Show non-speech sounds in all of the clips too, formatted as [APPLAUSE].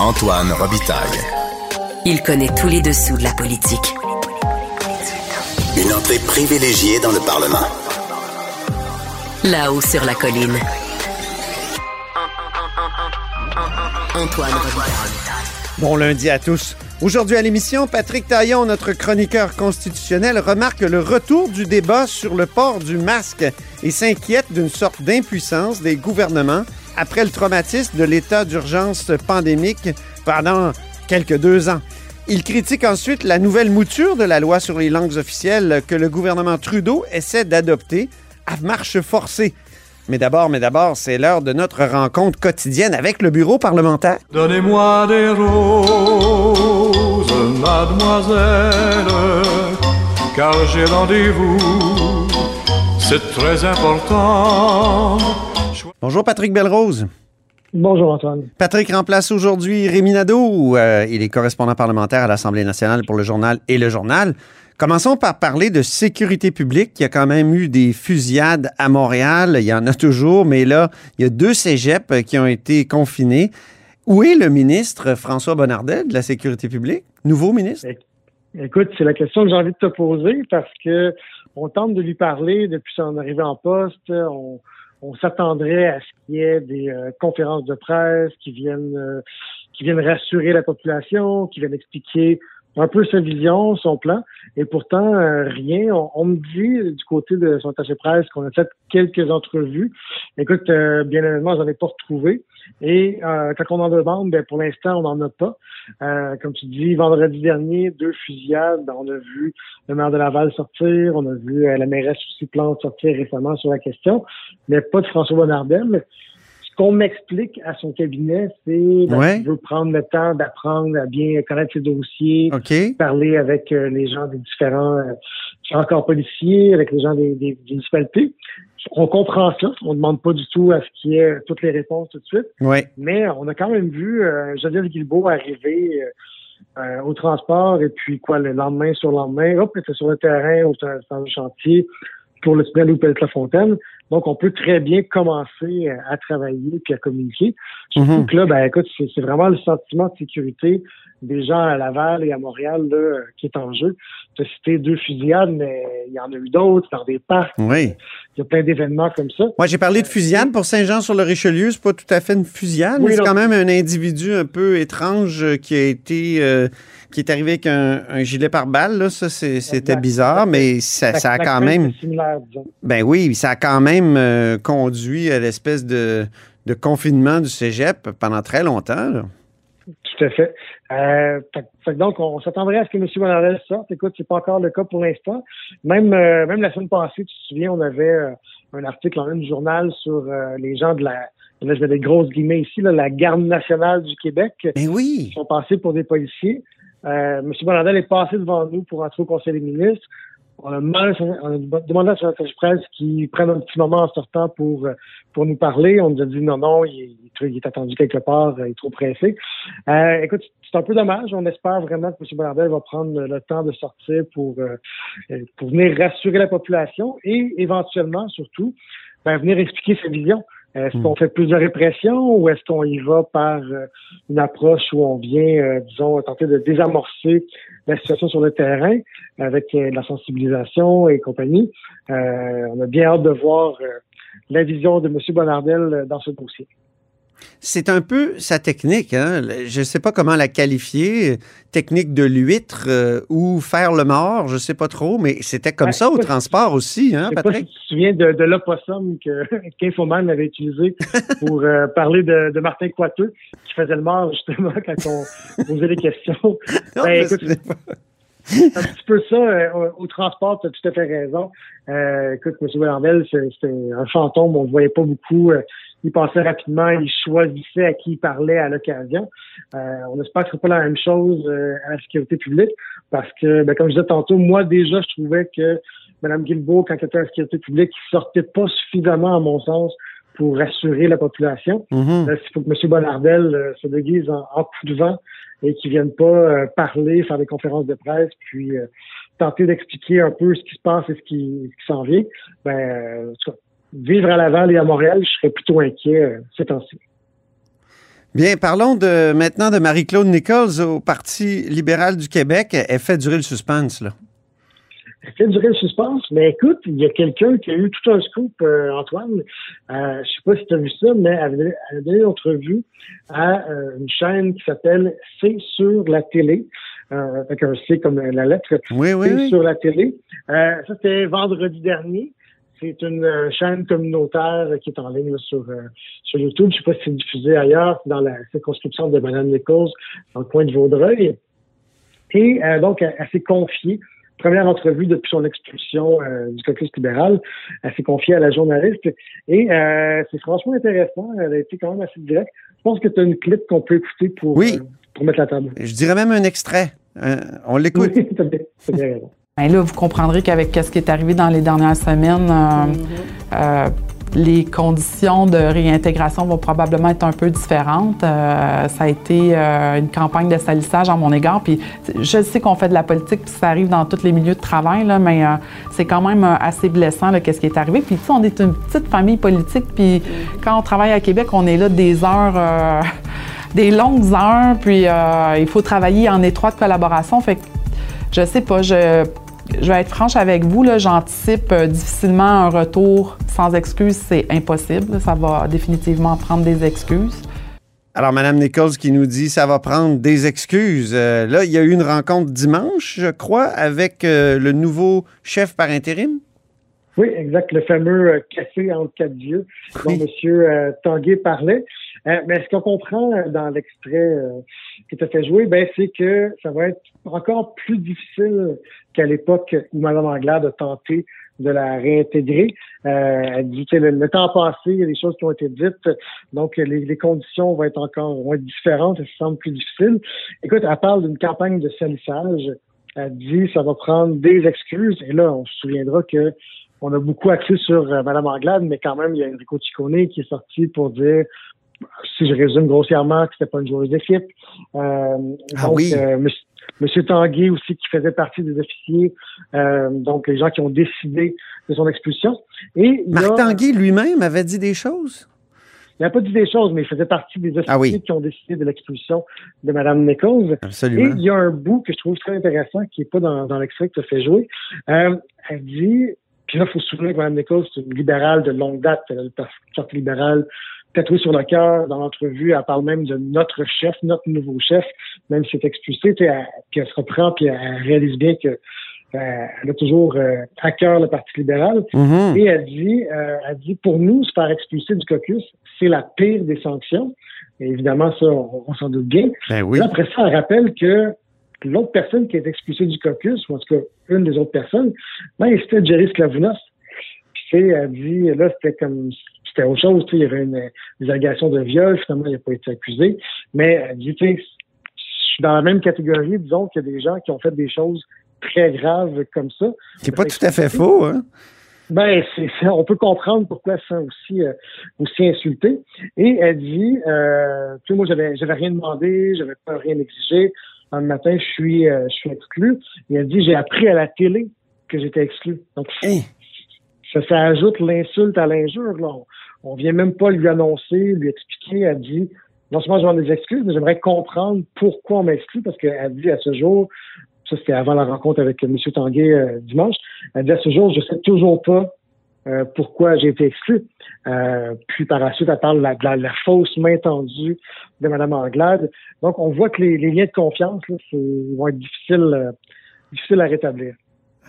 Antoine Robitaille. Il connaît tous les dessous de la politique. Une entrée privilégiée dans le Parlement. Là-haut sur la colline. Antoine Robitaille. Bon lundi à tous. Aujourd'hui à l'émission, Patrick Taillon, notre chroniqueur constitutionnel, remarque le retour du débat sur le port du masque et s'inquiète d'une sorte d'impuissance des gouvernements après le traumatisme de l'état d'urgence pandémique pendant quelques deux ans. Il critique ensuite la nouvelle mouture de la loi sur les langues officielles que le gouvernement Trudeau essaie d'adopter à marche forcée. Mais d'abord, mais d'abord, c'est l'heure de notre rencontre quotidienne avec le bureau parlementaire. Donnez-moi des roses, mademoiselle, car j'ai rendez-vous, c'est très important. Bonjour Patrick Belrose. Bonjour Antoine. Patrick remplace aujourd'hui Rémi Nadeau. Euh, il est correspondant parlementaire à l'Assemblée nationale pour le journal et le journal. Commençons par parler de sécurité publique. Il y a quand même eu des fusillades à Montréal. Il y en a toujours, mais là, il y a deux cégeps qui ont été confinés. Où est le ministre François Bonnardel de la sécurité publique? Nouveau ministre? Écoute, c'est la question que j'ai envie de te poser parce que on tente de lui parler depuis son arrivée en poste. On, on s'attendrait à ce qu'il y ait des euh, conférences de presse qui viennent euh, qui viennent rassurer la population, qui viennent expliquer un peu sa vision, son plan, et pourtant euh, rien. On, me dit du côté de son attaché presse qu'on a fait quelques entrevues. Écoute, bien évidemment, j'en ai pas retrouvé. Et quand on en demande, ben, pour l'instant, on n'en a pas. comme tu dis, vendredi dernier, deux fusillades. On a vu le maire de Laval sortir, on a vu la mairesse aussi Plante sortir récemment sur la question, mais pas de François Bonnardel. Ce qu'on m'explique à son cabinet, c'est qu'il veut prendre le temps d'apprendre à bien connaître ses dossiers, parler avec les gens des différents, différents corps policiers, avec les gens des, des, des municipalités. On comprend ça. On ne demande pas du tout à ce qu'il y ait toutes les réponses tout de suite. Mais on a quand même vu euh, Geneviève Guilbeault arriver euh, euh, au transport et puis quoi, le lendemain sur le lendemain, hop, elle était sur le terrain, au le chantier pour le tunnel ou la fontaine donc, on peut très bien commencer à travailler puis à communiquer. Surtout mhm. que là, ben, écoute, c'est vraiment le sentiment de sécurité des gens à Laval et à Montréal là, qui est en jeu. Tu as cité deux fusillades, mais il y en a eu d'autres dans des parcs. Oui. Il y a plein d'événements comme ça. Moi, j'ai parlé de fusillade pour Saint-Jean-sur-le-Richelieu. C'est pas tout à fait une fusillade, mais c'est quand même un individu un peu étrange qui a été... Euh, qui est arrivé avec un, gilet pare-balles, ça, c'était bizarre, mais ça, a quand même. Ben oui, ça a quand même euh, conduit à l'espèce de, confinement du cégep pendant très longtemps. Tout à fait. Euh, donc, on s'attendrait à ce que M. Bonardel sorte. Écoute, c'est pas encore le cas pour l'instant. Même, euh, même la semaine passée, tu te souviens, on avait un article dans un journal sur les gens de la, là, je mets des grosses guillemets ici, la garde nationale du Québec. Ben oui. Qui sont passés pour des policiers. Euh, M. Bonardel est passé devant nous pour entrer au Conseil des ministres. On a, demandé à son attache presse qu'il prenne un petit moment en sortant pour euh, pour nous parler. On nous a dit non, non, il, est attendu quelque part, il est trop pressé. Euh, écoute, c'est un peu dommage. On espère vraiment que M. Bonardel va prendre le temps de sortir pour pour venir rassurer la population et éventuellement, surtout, ben, venir expliquer sa vision. Est-ce qu'on hmm. fait plus de répression ou est-ce qu'on y va par euh, une approche où on vient, euh, disons, tenter de désamorcer la situation sur le terrain avec euh, la sensibilisation et compagnie? on a bien hâte de voir la vision de M. Bonardel dans ce dossier. C'est un peu sa technique. Hein? Je ne sais pas comment la qualifier. Technique de l'huître euh, ou faire le mort, je ne sais pas trop, mais c'était comme ça au transport aussi, hein, Patrick? Pas si tu te souviens de, de l'opossum [LAUGHS] qu'Infoman avait utilisé pour euh, parler de, Martin Coiteux, qui faisait le mort justement quand on posait des questions. [LAUGHS] ben, écoute, un petit peu ça, euh, au, transport, tu as tout à fait raison. écoute, M. Bellambel, c'était un fantôme, on ne voyait pas beaucoup il passait rapidement, il choisissait à qui il parlait à l'occasion. Euh, on espère que ce pas la même chose euh, à la sécurité publique parce que, ben, comme je disais tantôt, moi déjà, je trouvais que Mme Guilbeault, quand elle était à la sécurité publique, sortait pas suffisamment, à mon sens, pour rassurer la population. Mm-hmm. il faut que M. Bonardel euh, se déguise en, coup de vent et qu'il vienne pas parler, faire des conférences de presse, puis tenter d'expliquer un peu ce qui se passe et ce qui, s'en vient. Ben, vivre à Laval et à Montréal, je serais plutôt inquiet euh, ces temps-ci. Bien, parlons de, maintenant de Marie-Claude Nichols au Parti libéral du Québec. Elle fait durer le suspense, là. Fait durer le suspense, mais écoute, il y a quelqu'un qui a eu tout un scoop, euh, Antoine. Euh, je sais pas si tu as vu ça, mais elle a donné une entrevue à euh, une chaîne qui s'appelle C'est sur la télé. Euh, avec un C comme la lettre. Oui, oui. C'est sur la télé. Euh, ça, c'était vendredi dernier. C'est une euh, chaîne communautaire qui est en ligne là, sur, euh, sur YouTube. Je sais pas si c'est diffusé ailleurs, dans la circonscription de Mme Nichols, dans le coin de Vaudreuil. Et euh, donc, elle, elle s'est confiée première entrevue depuis son expulsion euh, du caucus libéral. Elle s'est confiée à la journaliste et euh, c'est franchement intéressant. Elle a été quand même assez directe. Je pense que tu as une clip qu'on peut écouter pour, Oui. euh, pour mettre la table. Je dirais même un extrait. Euh, on l'écoute. Oui, t'as bien, t'as bien raison. Ben là, vous comprendrez qu'avec ce qui est arrivé dans les dernières semaines, euh, euh, les conditions de réintégration vont probablement être un peu différentes. Euh, ça a été euh, une campagne de salissage à mon égard. Puis je sais qu'on fait de la politique, puis ça arrive dans tous les milieux de travail, là, mais euh, c'est quand même assez blessant qu'est-ce qui est arrivé. Puis on est une petite famille politique, puis quand on travaille à Québec, on est là des heures. [LAUGHS] des longues heures, puis il faut travailler en étroite collaboration. Fait que je sais pas, je, je vais être franche avec vous, là, j'anticipe euh, difficilement un retour sans excuses, c'est impossible. Ça va définitivement prendre des excuses. Alors, Mme Nichols qui nous dit ça va prendre des excuses. Euh, là, il y a eu une rencontre dimanche, je crois, avec euh, le nouveau chef par intérim? Oui, exact. Le fameux euh, café entre quatre yeux dont Oui. M. Euh, Tanguay parlait. Euh, mais ce qu'on comprend euh, dans l'extrait euh, qui t'a fait jouer, ben, c'est que ça va être encore plus difficile qu'à l'époque où Mme Anglade a tenté de la réintégrer. Euh, elle dit que le, temps passé, il y a des choses qui ont été dites, donc les, conditions vont être encore vont être différentes, et ça semble plus difficile. Écoute, elle parle d'une campagne de salissage. Elle dit ça va prendre des excuses. Et là, on se souviendra que on a beaucoup axé sur Mme Anglade, mais quand même, il y a Enrico Ciccone qui est sorti pour dire, si je résume grossièrement, que c'était pas une joueuse d'équipe. Euh, Ah donc, oui. euh, Monsieur- Monsieur Tanguay aussi, qui faisait partie des officiers, euh, donc les gens qui ont décidé de son expulsion. Et a- Marc Tanguay lui-même avait dit des choses? il n'a pas dit des choses, mais il faisait partie des officiers Ah oui. qui ont décidé de l'expulsion de Mme Nichols. Et Absolument. il y a un bout que je trouve très intéressant qui n'est pas dans, dans l'extrait que tu as fait jouer. Euh, elle dit, puis là, il faut se souvenir que Mme Nichols, c'est une libérale de longue date. Elle a le parti libéral tatoué sur le cœur. Dans l'entrevue, elle parle même de notre chef, notre nouveau chef, même si c'est expulsé. tu sais, elle- Puis elle se reprend, puis elle réalise bien que euh, elle a toujours euh, à cœur le Parti libéral. Mhm. Et elle dit, euh, elle dit, pour nous, se faire expulser du caucus, c'est la pire des sanctions. Et évidemment, ça, on, on s'en doute bien. Ben oui. Là, après ça, elle rappelle que l'autre personne qui est expulsée du caucus, ou en tout cas une des autres personnes, ben, c'était Jerry Sklavounos. Puis, elle dit, là, c'était comme, c'était autre chose, tu sais, il y avait une, des allégations de viol, finalement, il n'a pas été accusé. Mais elle dit, tu sais, je suis dans la même catégorie, disons, qu'il y a des gens qui ont fait des choses très graves comme ça. C'est pas tout à fait faux, hein? Ben, c'est, c'est- on peut comprendre pourquoi sent aussi, euh, aussi insultée. Et elle dit, euh, tu sais, moi, j'avais, j'avais rien demandé, j'avais pas rien exigé. Un matin, je suis, euh, je suis exclu. Et elle dit, j'ai appris à la télé que j'étais exclu. Donc, Hein? ça, ça ajoute l'insulte à l'injure. On, vient même pas lui annoncer, lui expliquer. Elle dit, non seulement je demande des excuses, mais j'aimerais comprendre pourquoi on m'exclut, parce qu'elle dit à ce jour, ça c'était avant la rencontre avec M. Tanguay euh, dimanche, elle dit à ce jour, je sais toujours pas euh, pourquoi j'ai été exclu. Euh, puis par la suite, elle parle de la, fausse main tendue de Mme Anglade. Donc, on voit que les, liens de confiance vont être difficiles, difficiles à rétablir.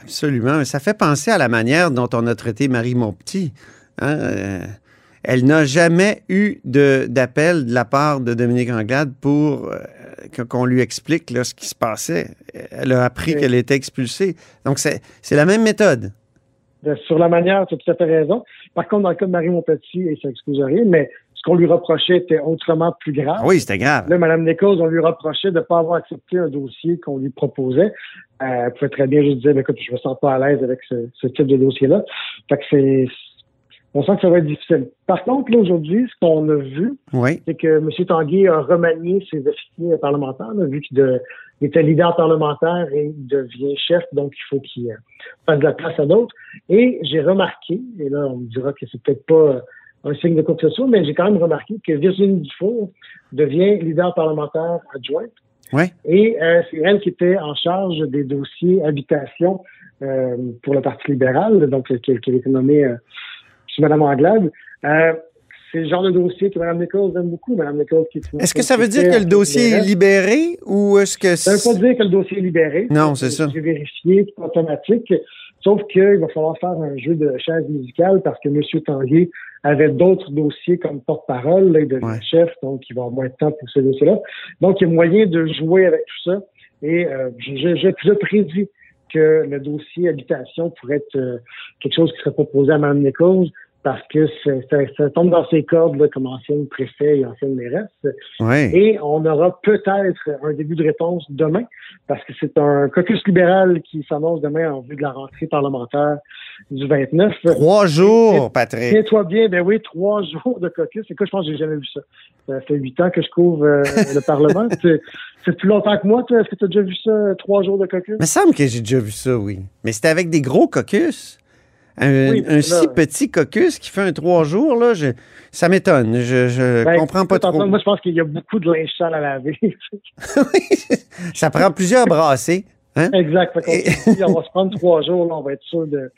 Absolument. Ça fait penser à la manière dont on a traité Marie Montpetit. Hein? Elle n'a jamais eu d'appel de, la part de Dominique Anglade pour euh, qu'on lui explique là, ce qui se passait. Elle a appris Oui. qu'elle était expulsée. Donc, c'est la même méthode. Euh, Sur la manière, tu as tout à fait raison. Par contre, dans le cas de Marie Montpetit, et ça excuse rien, mais ce qu'on lui reprochait était autrement plus grave. Ah oui, c'était grave. Là, Mme Nichols, on lui reprochait de ne pas avoir accepté un dossier qu'on lui proposait. Euh, elle pouvait très bien juste dire, Ben, écoute, je me sens pas à l'aise avec ce, ce type de dossier-là. Fait que c'est, on sent que ça va être difficile. Par contre, là, aujourd'hui, ce qu'on a vu, Oui. c'est que M. Tanguay a remanié ses officiers parlementaires, là, vu qu'il était leader parlementaire et il devient chef, donc il faut qu'il euh, fasse de la place à d'autres. Et j'ai remarqué, et là, on me dira que c'est peut-être pas euh, un signe de quoi que ce soit, mais j'ai quand même remarqué que Virginie Dufour devient leader parlementaire adjointe. Ouais. Et euh, c'est elle qui était en charge des dossiers habitation euh, pour le Parti libéral, donc qui, qui a été nommée euh, sur Mme Anglade. Euh, c'est le genre de dossier que Mme Nichols aime beaucoup. Mme Nichols qui Est-ce que ça veut dire que le dossier est libéré ou est-ce que Ça veut pas dire que le dossier est libéré. Non, c'est ça. J'ai vérifié, c'est automatique. Sauf qu'il va falloir faire un jeu de chaise musicale parce que M. Tanguay avait d'autres dossiers comme porte-parole, là, de Ouais. chef, donc il va avoir moins de temps pour ce dossier-là. Donc, il y a moyen de jouer avec tout ça. Et euh, je, je, je, je prédis que le dossier habitation pourrait être euh, quelque chose qui serait proposé à Mme Nichols parce que ça, ça tombe dans ses cordes là, comme ancienne préfet et ancienne mairesse. Et on aura peut-être un début de réponse demain, parce que c'est un caucus libéral qui s'annonce demain en vue de la rentrée parlementaire du 29. Trois jours, Patrick. Tiens-toi bien, ben oui, trois [LAUGHS] jours de caucus. Écoute, je pense que j'ai jamais vu ça. Ça fait huit ans que je couvre euh, le Parlement. [LAUGHS] C'est c'est plus longtemps que moi, toi. Est-ce que tu as déjà vu ça, trois jours de caucus? Il me semble que j'ai déjà vu ça, oui. Mais c'était avec des gros caucus. Un, Oui, un si petit caucus qui fait un trois jours, là, je- ça m'étonne. Je, je Ben, comprends pas trop. Moi, je pense qu'il y a beaucoup de linge sale à laver. [LAUGHS] ça prend plusieurs brassées. Hein? Exact. Et- on va se prendre trois jours, là, on va être sûr de,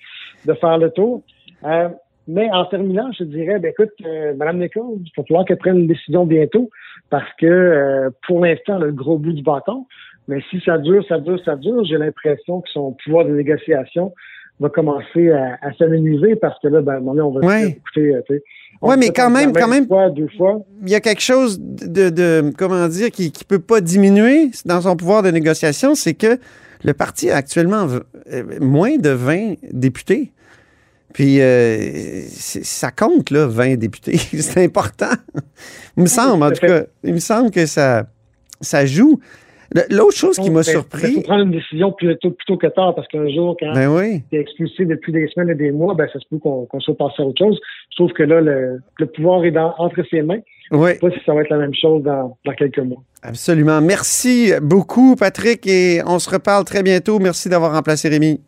de faire le tour. Euh, mais en terminant, je dirais, ben écoute, euh, Mme Nichols, il va falloir qu'elle prenne une décision bientôt parce que euh, pour l'instant, le gros bout du bâton. Mais si ça dure, ça dure, ça dure, j'ai l'impression que son pouvoir de négociation va commencer à, à s'amenuiser parce que là, ben, à un moment donné, on va Ouais. Ouais, se mais quand même- quand même- Fois, deux fois. Il y a quelque chose de, de- comment dire, qui ne peut pas diminuer dans son pouvoir de négociation, c'est que le parti a actuellement euh, moins de 20 députés. Puis euh, ça compte, là, 20 députés. [LAUGHS] c'est important. Il me semble, en tout cas, il me semble que ça, ça joue. L'autre chose qui m'a Il faut surpris. prendre une décision plus tôt, plus tôt que tard parce qu'un jour, quand Ben oui. est expulsé depuis des semaines et des mois, ben ça se peut qu'on soit passé à autre chose. Je trouve que là, le, le pouvoir est dans, entre ses mains. Oui, Je sais pas si ça va être la même chose dans, dans quelques mois. absolument. Merci beaucoup, Patrick, et on se reparle très bientôt. Merci d'avoir remplacé Rémi.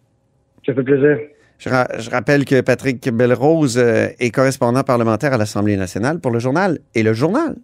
Ça fait plaisir. Je, ra- je rappelle que Patrick Belrose euh, est correspondant parlementaire à l'Assemblée nationale pour le journal et le journal.